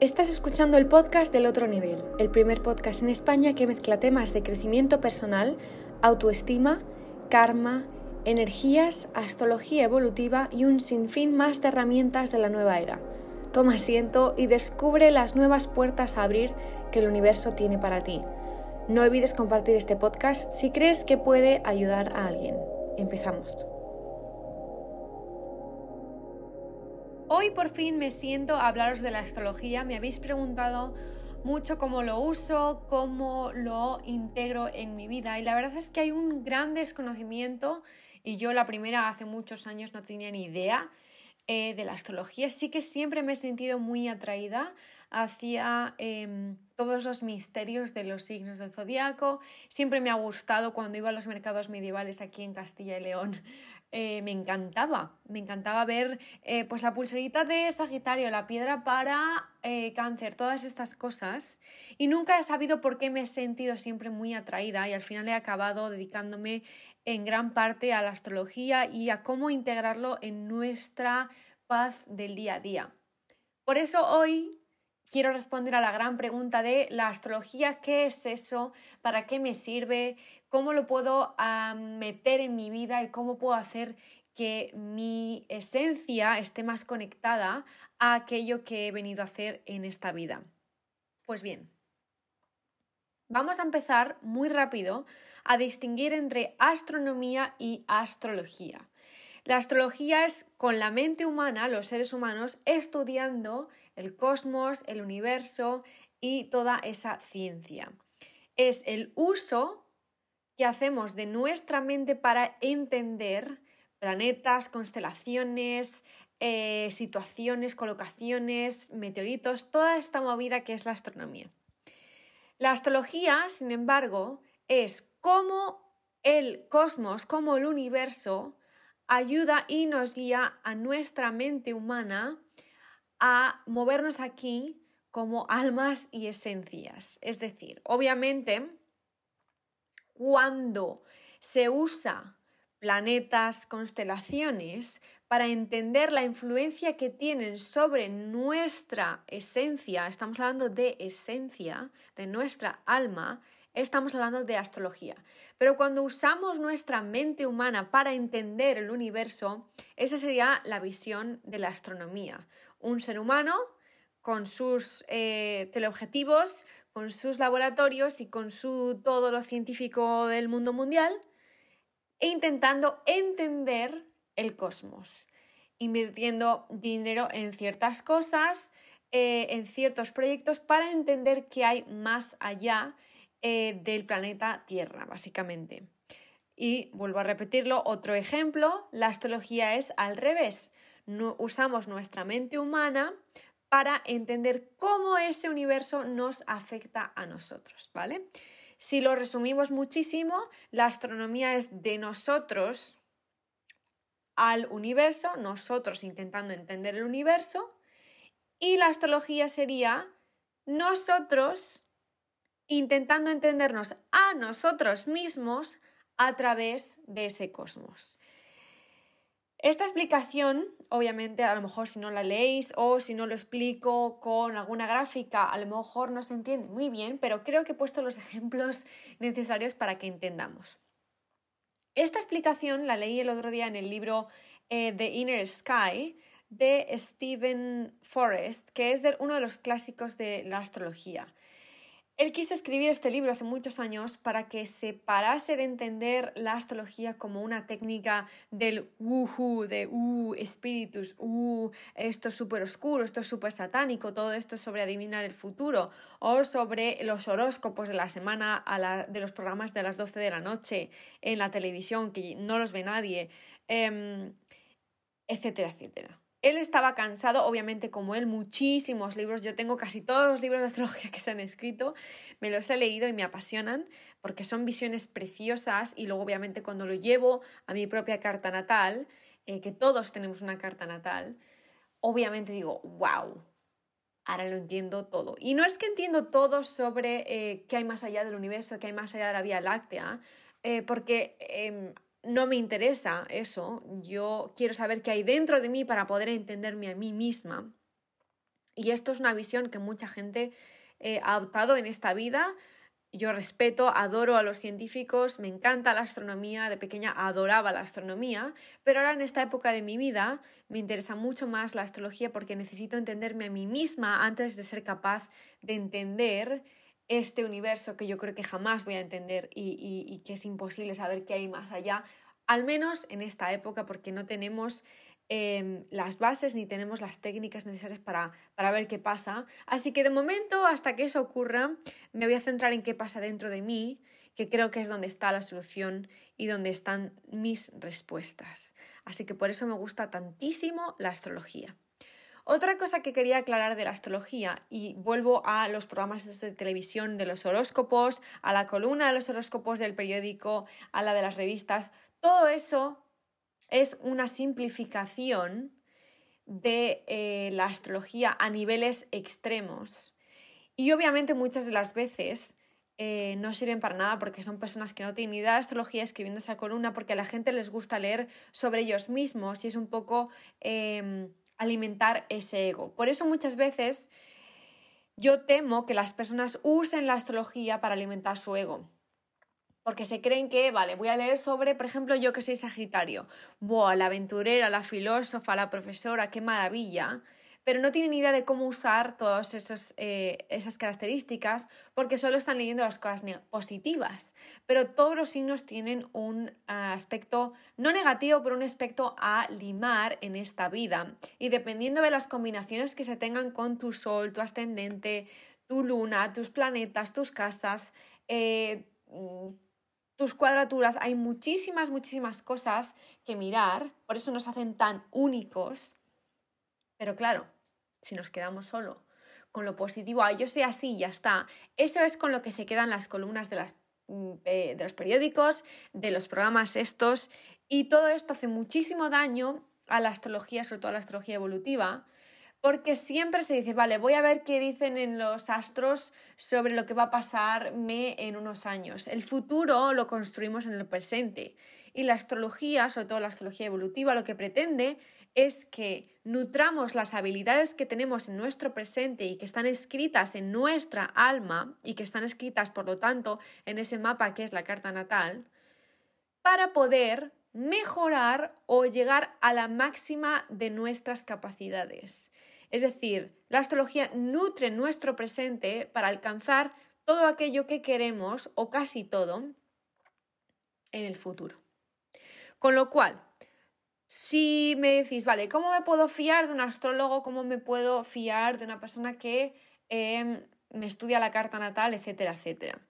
Estás escuchando el podcast del otro nivel, el primer podcast en España que mezcla temas de crecimiento personal, autoestima, karma, energías, astrología evolutiva y un sinfín más de herramientas de la nueva era. Toma asiento y descubre las nuevas puertas a abrir que el universo tiene para ti. No olvides compartir este podcast si crees que puede ayudar a alguien. Empezamos. Hoy por fin me siento a hablaros de la astrología. Me habéis preguntado mucho cómo lo uso, cómo lo integro en mi vida y la verdad es que hay un gran desconocimiento y yo la primera hace muchos años no tenía ni idea eh, de la astrología. Sí que siempre me he sentido muy atraída hacia em, todos los misterios de los signos del zodiaco. Siempre me ha gustado cuando iba a los mercados medievales aquí en Castilla y León eh, me encantaba, me encantaba ver eh, pues la pulserita de Sagitario, la piedra para eh, cáncer, todas estas cosas. Y nunca he sabido por qué me he sentido siempre muy atraída y al final he acabado dedicándome en gran parte a la astrología y a cómo integrarlo en nuestra paz del día a día. Por eso hoy quiero responder a la gran pregunta de la astrología, ¿qué es eso? ¿Para qué me sirve? ¿Cómo lo puedo meter en mi vida y cómo puedo hacer que mi esencia esté más conectada a aquello que he venido a hacer en esta vida? Pues bien, vamos a empezar muy rápido a distinguir entre astronomía y astrología. La astrología es con la mente humana, los seres humanos, estudiando el cosmos, el universo y toda esa ciencia. Es el uso que hacemos de nuestra mente para entender planetas, constelaciones, eh, situaciones, colocaciones, meteoritos, toda esta movida que es la astronomía. La astrología, sin embargo, es cómo el cosmos, como el universo, ayuda y nos guía a nuestra mente humana a movernos aquí como almas y esencias. Es decir, obviamente, cuando se usa planetas, constelaciones, para entender la influencia que tienen sobre nuestra esencia, estamos hablando de esencia, de nuestra alma, estamos hablando de astrología. Pero cuando usamos nuestra mente humana para entender el universo, esa sería la visión de la astronomía. Un ser humano con sus eh, teleobjetivos, con sus laboratorios y con su todo lo científico del mundo mundial, e intentando entender el cosmos, invirtiendo dinero en ciertas cosas, eh, en ciertos proyectos para entender qué hay más allá eh, del planeta Tierra, básicamente. Y vuelvo a repetirlo, otro ejemplo, la astrología es al revés. No, usamos nuestra mente humana para entender cómo ese universo nos afecta a nosotros, ¿vale? Si lo resumimos muchísimo, la astronomía es de nosotros al universo, nosotros intentando entender el universo, y la astrología sería nosotros intentando entendernos a nosotros mismos a través de ese cosmos. Esta explicación, obviamente, a lo mejor si no la leéis o si no lo explico con alguna gráfica, a lo mejor no se entiende muy bien, pero creo que he puesto los ejemplos necesarios para que entendamos. Esta explicación la leí el otro día en el libro eh, The Inner Sky de Stephen Forrest, que es uno de los clásicos de la astrología. Él quiso escribir este libro hace muchos años para que se parase de entender la astrología como una técnica del wuhu, de uh, espíritus, uh, esto es súper oscuro, esto es súper satánico, todo esto es sobre adivinar el futuro, o sobre los horóscopos de la semana de los programas de las 12 de la noche en la televisión, que no los ve nadie, em, etcétera, etcétera. Él estaba cansado, obviamente como él, muchísimos libros, yo tengo casi todos los libros de astrología que se han escrito, me los he leído y me apasionan porque son visiones preciosas y luego obviamente cuando lo llevo a mi propia carta natal, eh, que todos tenemos una carta natal, obviamente digo, wow, ahora lo entiendo todo. Y no es que entiendo todo sobre eh, qué hay más allá del universo, qué hay más allá de la Vía Láctea, eh, porque em, no me interesa eso, yo quiero saber qué hay dentro de mí para poder entenderme a mí misma. Y esto es una visión que mucha gente eh, ha adoptado en esta vida. Yo respeto, adoro a los científicos, me encanta la astronomía, de pequeña adoraba la astronomía, pero ahora en esta época de mi vida me interesa mucho más la astrología porque necesito entenderme a mí misma antes de ser capaz de entender este universo que yo creo que jamás voy a entender y, que es imposible saber qué hay más allá, al menos en esta época porque no tenemos em, las bases ni tenemos las técnicas necesarias para, para, ver qué pasa. Así que de momento, hasta que eso ocurra, me voy a centrar en qué pasa dentro de mí, que creo que es donde está la solución y donde están mis respuestas. Así que por eso me gusta tantísimo la astrología. Otra cosa que quería aclarar de la astrología, y vuelvo a los programas de televisión de los horóscopos, a la columna de los horóscopos del periódico, a la de las revistas, todo eso es una simplificación de eh, la astrología a niveles extremos. Y obviamente muchas de las veces eh, no sirven para nada porque son personas que no tienen idea de astrología escribiendo esa columna porque a la gente les gusta leer sobre ellos mismos y es un poco em, alimentar ese ego. Por eso muchas veces yo temo que las personas usen la astrología para alimentar su ego. Porque se creen que, vale, voy a leer sobre, por ejemplo, yo que soy Sagitario. Buah, la aventurera, la filósofa, la profesora, qué maravilla pero no tienen idea de cómo usar todas eh, esas características porque solo están leyendo las cosas positivas. Pero todos los signos tienen un aspecto no negativo, pero un aspecto a limar en esta vida. Y dependiendo de las combinaciones que se tengan con tu sol, tu ascendente, tu luna, tus planetas, tus casas, eh, tus cuadraturas, hay muchísimas, muchísimas cosas que mirar, por eso nos hacen tan únicos pero claro, si nos quedamos solo con lo positivo, yo sé así, ya está, eso es con lo que se quedan las columnas de, las, mm, de los periódicos, de los programas estos, y todo esto hace muchísimo daño a la astrología, sobre todo a la astrología evolutiva, porque siempre se dice, vale, voy a ver qué dicen en los astros sobre lo que va a pasarme en unos años. El futuro lo construimos en el presente. Y la astrología, sobre todo la astrología evolutiva, lo que pretende es que nutramos las habilidades que tenemos en nuestro presente y que están escritas en nuestra alma y que están escritas, por lo tanto, en ese mapa que es la carta natal, para poder mejorar o llegar a la máxima de nuestras capacidades. Es decir, la astrología nutre nuestro presente para alcanzar todo aquello que queremos o casi todo en el futuro. Con lo cual, si me decís, vale, ¿cómo me puedo fiar de un astrólogo? ¿Cómo me puedo fiar de una persona que em, me estudia la carta natal, etcétera, etcétera?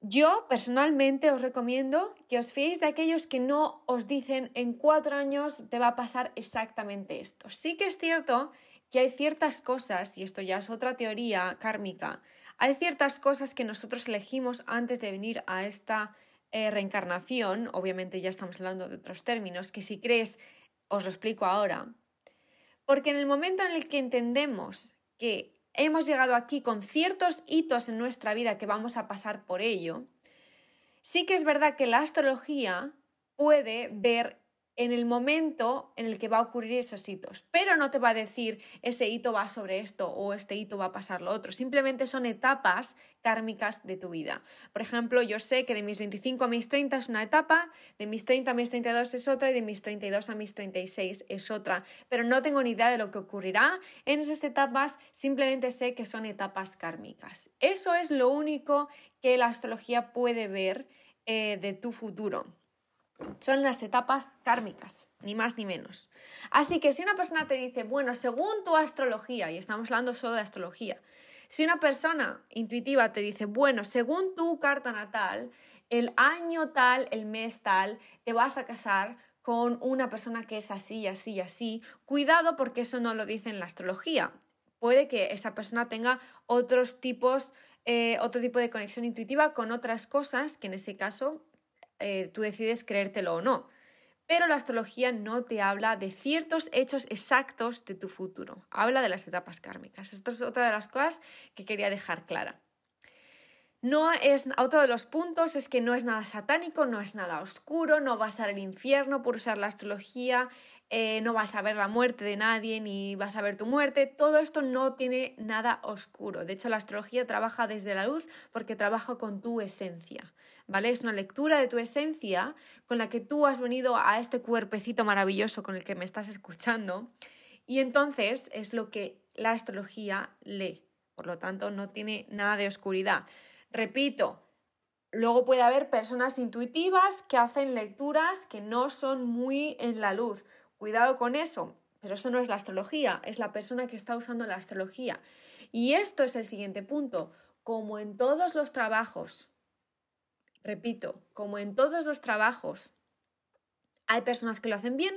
Yo personalmente os recomiendo que os fiéis de aquellos que no os dicen en cuatro años te va a pasar exactamente esto. Sí que es cierto que hay ciertas cosas, y esto ya es otra teoría kármica, hay ciertas cosas que nosotros elegimos antes de venir a esta eh, reencarnación, obviamente ya estamos hablando de otros términos, que si crees os lo explico ahora, porque en el momento en el que entendemos que hemos llegado aquí con ciertos hitos en nuestra vida que vamos a pasar por ello, sí que es verdad que la astrología puede ver en el momento en el que va a ocurrir esos hitos, pero no te va a decir ese hito va sobre esto o este hito va a pasar lo otro, simplemente son etapas kármicas de tu vida. Por ejemplo, yo sé que de mis 25 a mis 30 es una etapa, de mis 30 a mis 32 es otra y de mis 32 a mis 36 es otra, pero no tengo ni idea de lo que ocurrirá en esas etapas, simplemente sé que son etapas kármicas. Eso es lo único que la astrología puede ver eh, de tu futuro. Son las etapas kármicas, ni más ni menos. Así que si una persona te dice, bueno, según tu astrología, y estamos hablando solo de astrología, si una persona intuitiva te dice, bueno, según tu carta natal, el año tal, el mes tal, te vas a casar con una persona que es así, así, así, cuidado porque eso no lo dice en la astrología. Puede que esa persona tenga otros tipos, eh, otro tipo de conexión intuitiva con otras cosas que en ese caso eh, tú decides creértelo o no. Pero la astrología no te habla de ciertos hechos exactos de tu futuro, habla de las etapas kármicas. Esto es otra de las cosas que quería dejar clara. No es, otro de los puntos es que no es nada satánico, no es nada oscuro, no vas al infierno por usar la astrología. Eh, no vas a ver la muerte de nadie ni vas a ver tu muerte. Todo esto no tiene nada oscuro. De hecho, la astrología trabaja desde la luz porque trabaja con tu esencia. ¿Vale? Es una lectura de tu esencia con la que tú has venido a este cuerpecito maravilloso con el que me estás escuchando. Y entonces es lo que la astrología lee. Por lo tanto, no tiene nada de oscuridad. Repito, luego puede haber personas intuitivas que hacen lecturas que no son muy en la luz. Cuidado con eso, pero eso no es la astrología, es la persona que está usando la astrología. Y esto es el siguiente punto. Como en todos los trabajos, repito, como en todos los trabajos, hay personas que lo hacen bien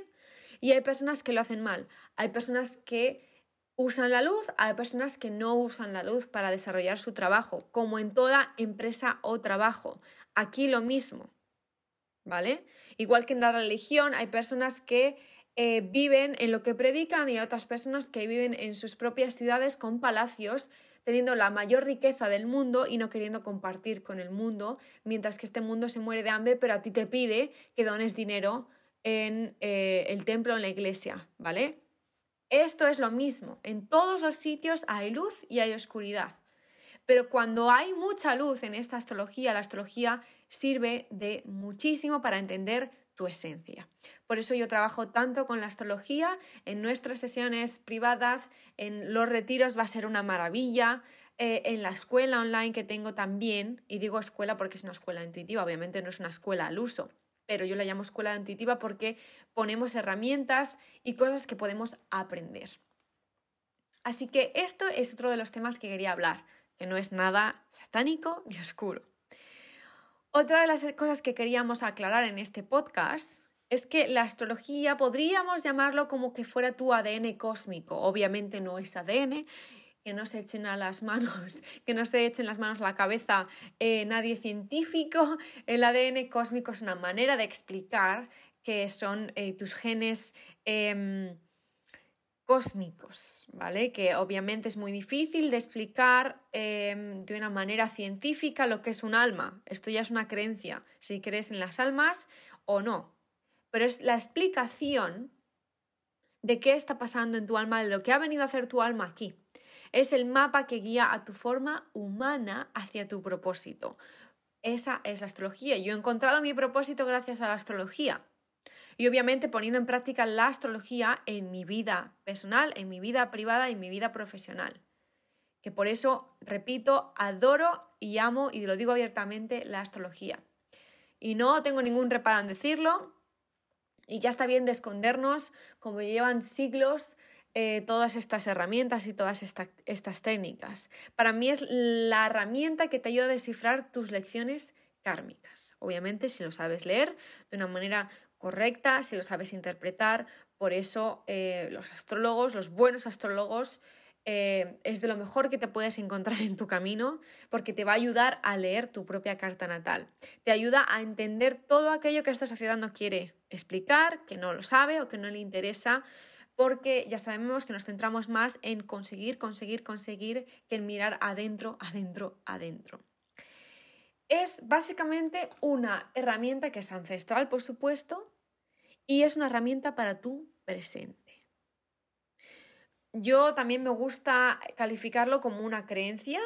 y hay personas que lo hacen mal. Hay personas que usan la luz, hay personas que no usan la luz para desarrollar su trabajo, como en toda empresa o trabajo. Aquí lo mismo, ¿vale? Igual que en la religión, hay personas que eh, viven en lo que predican y hay otras personas que viven en sus propias ciudades con palacios, teniendo la mayor riqueza del mundo y no queriendo compartir con el mundo, mientras que este mundo se muere de hambre, pero a ti te pide que dones dinero en eh, el templo, en la iglesia, ¿vale? Esto es lo mismo. En todos los sitios hay luz y hay oscuridad. Pero cuando hay mucha luz en esta astrología, la astrología sirve de muchísimo para entender tu esencia. Por eso yo trabajo tanto con la astrología, en nuestras sesiones privadas, en los retiros va a ser una maravilla, eh, en la escuela online que tengo también, y digo escuela porque es una escuela intuitiva, obviamente no es una escuela al uso, pero yo la llamo escuela intuitiva porque ponemos herramientas y cosas que podemos aprender. Así que esto es otro de los temas que quería hablar, que no es nada satánico ni oscuro. Otra de las cosas que queríamos aclarar en este podcast es que la astrología podríamos llamarlo como que fuera tu ADN cósmico. Obviamente no es ADN, que no se echen a las manos, que no se echen las manos la cabeza eh, nadie científico. El ADN cósmico es una manera de explicar que son eh, tus genes em, cósmicos, ¿vale? Que obviamente es muy difícil de explicar em, de una manera científica lo que es un alma. Esto ya es una creencia, si crees en las almas o no. Pero es la explicación de qué está pasando en tu alma, de lo que ha venido a hacer tu alma aquí. Es el mapa que guía a tu forma humana hacia tu propósito. Esa es la astrología. Yo he encontrado mi propósito gracias a la astrología. Y obviamente poniendo en práctica la astrología en mi vida personal, en mi vida privada y en mi vida profesional. Que por eso, repito, adoro y amo, y lo digo abiertamente, la astrología. Y no tengo ningún reparo en decirlo. Y ya está bien de escondernos, como llevan siglos eh, todas estas herramientas y todas estas técnicas. Para mí es la herramienta que te ayuda a descifrar tus lecciones kármicas. Obviamente, si lo sabes leer de una manera correcta, si lo sabes interpretar, por eso eh, los astrólogos, los buenos astrólogos, eh, es de lo mejor que te puedes encontrar en tu camino porque te va a ayudar a leer tu propia carta natal. Te ayuda a entender todo aquello que esta sociedad no quiere explicar, que no lo sabe o que no le interesa porque ya sabemos que nos centramos más en conseguir, conseguir, conseguir que en mirar adentro, adentro, adentro. Es básicamente una herramienta que es ancestral, por supuesto, y es una herramienta para tu presente. Yo también me gusta calificarlo como una creencia,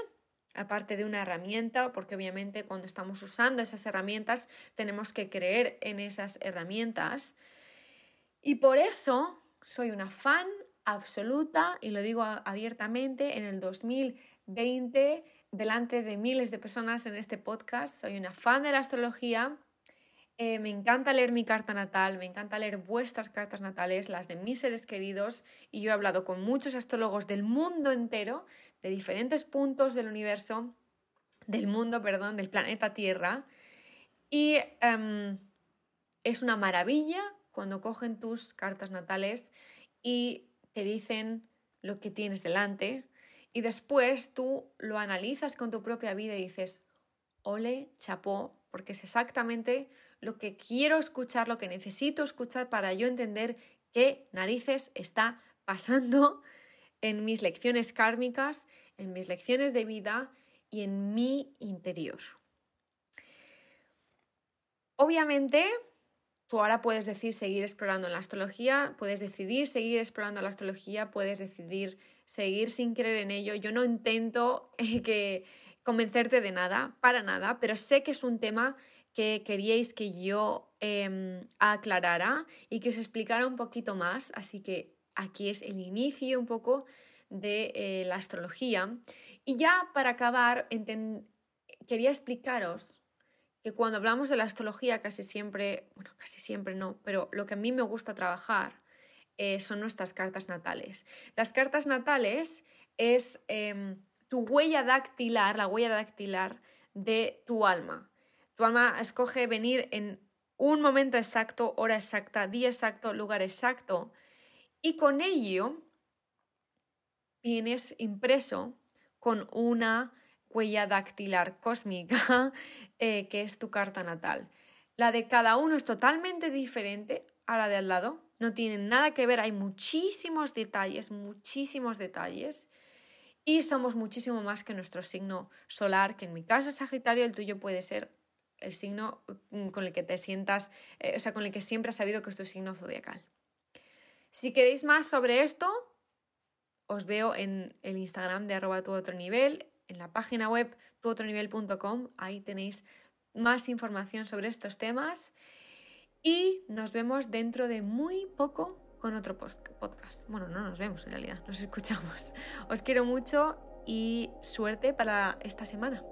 aparte de una herramienta, porque obviamente cuando estamos usando esas herramientas tenemos que creer en esas herramientas. Y por eso soy una fan absoluta y lo digo abiertamente en el 2020 delante de miles de personas en este podcast. Soy una fan de la astrología. Eh, me encanta leer mi carta natal, me encanta leer vuestras cartas natales, las de mis seres queridos, y yo he hablado con muchos astrólogos del mundo entero, de diferentes puntos del universo, del mundo, perdón, del planeta Tierra, y em, es una maravilla cuando cogen tus cartas natales y te dicen lo que tienes delante y después tú lo analizas con tu propia vida y dices, ole, chapó, porque es exactamente lo que quiero escuchar, lo que necesito escuchar para yo entender qué narices está pasando en mis lecciones kármicas, en mis lecciones de vida y en mi interior. Obviamente, tú ahora puedes decir seguir explorando en la astrología, puedes decidir seguir explorando la astrología, puedes decidir seguir sin creer en ello. Yo no intento que convencerte de nada, para nada, pero sé que es un tema que queríais que yo em, aclarara y que os explicara un poquito más, así que aquí es el inicio un poco de eh, la astrología. Y ya para acabar, quería explicaros que cuando hablamos de la astrología casi siempre, bueno, casi siempre no, pero lo que a mí me gusta trabajar eh, son nuestras cartas natales. Las cartas natales es em, tu huella dactilar, la huella dactilar de tu alma. Tu alma escoge venir en un momento exacto, hora exacta, día exacto, lugar exacto, y con ello vienes impreso con una huella dactilar cósmica, eh, que es tu carta natal. La de cada uno es totalmente diferente a la de al lado, no tienen nada que ver, hay muchísimos detalles, muchísimos detalles, y somos muchísimo más que nuestro signo solar, que en mi caso es Sagitario, el tuyo puede ser el signo mm, con el que te sientas, eh, o sea, con el que siempre has sabido que es tu signo zodiacal. Si queréis más sobre esto, os veo en el Instagram de arroba tu otro nivel, en la página web tuotronivel.com, ahí tenéis más información sobre estos temas y nos vemos dentro de muy poco con otro podcast. Bueno, no nos vemos en realidad, nos escuchamos. Os quiero mucho y suerte para esta semana.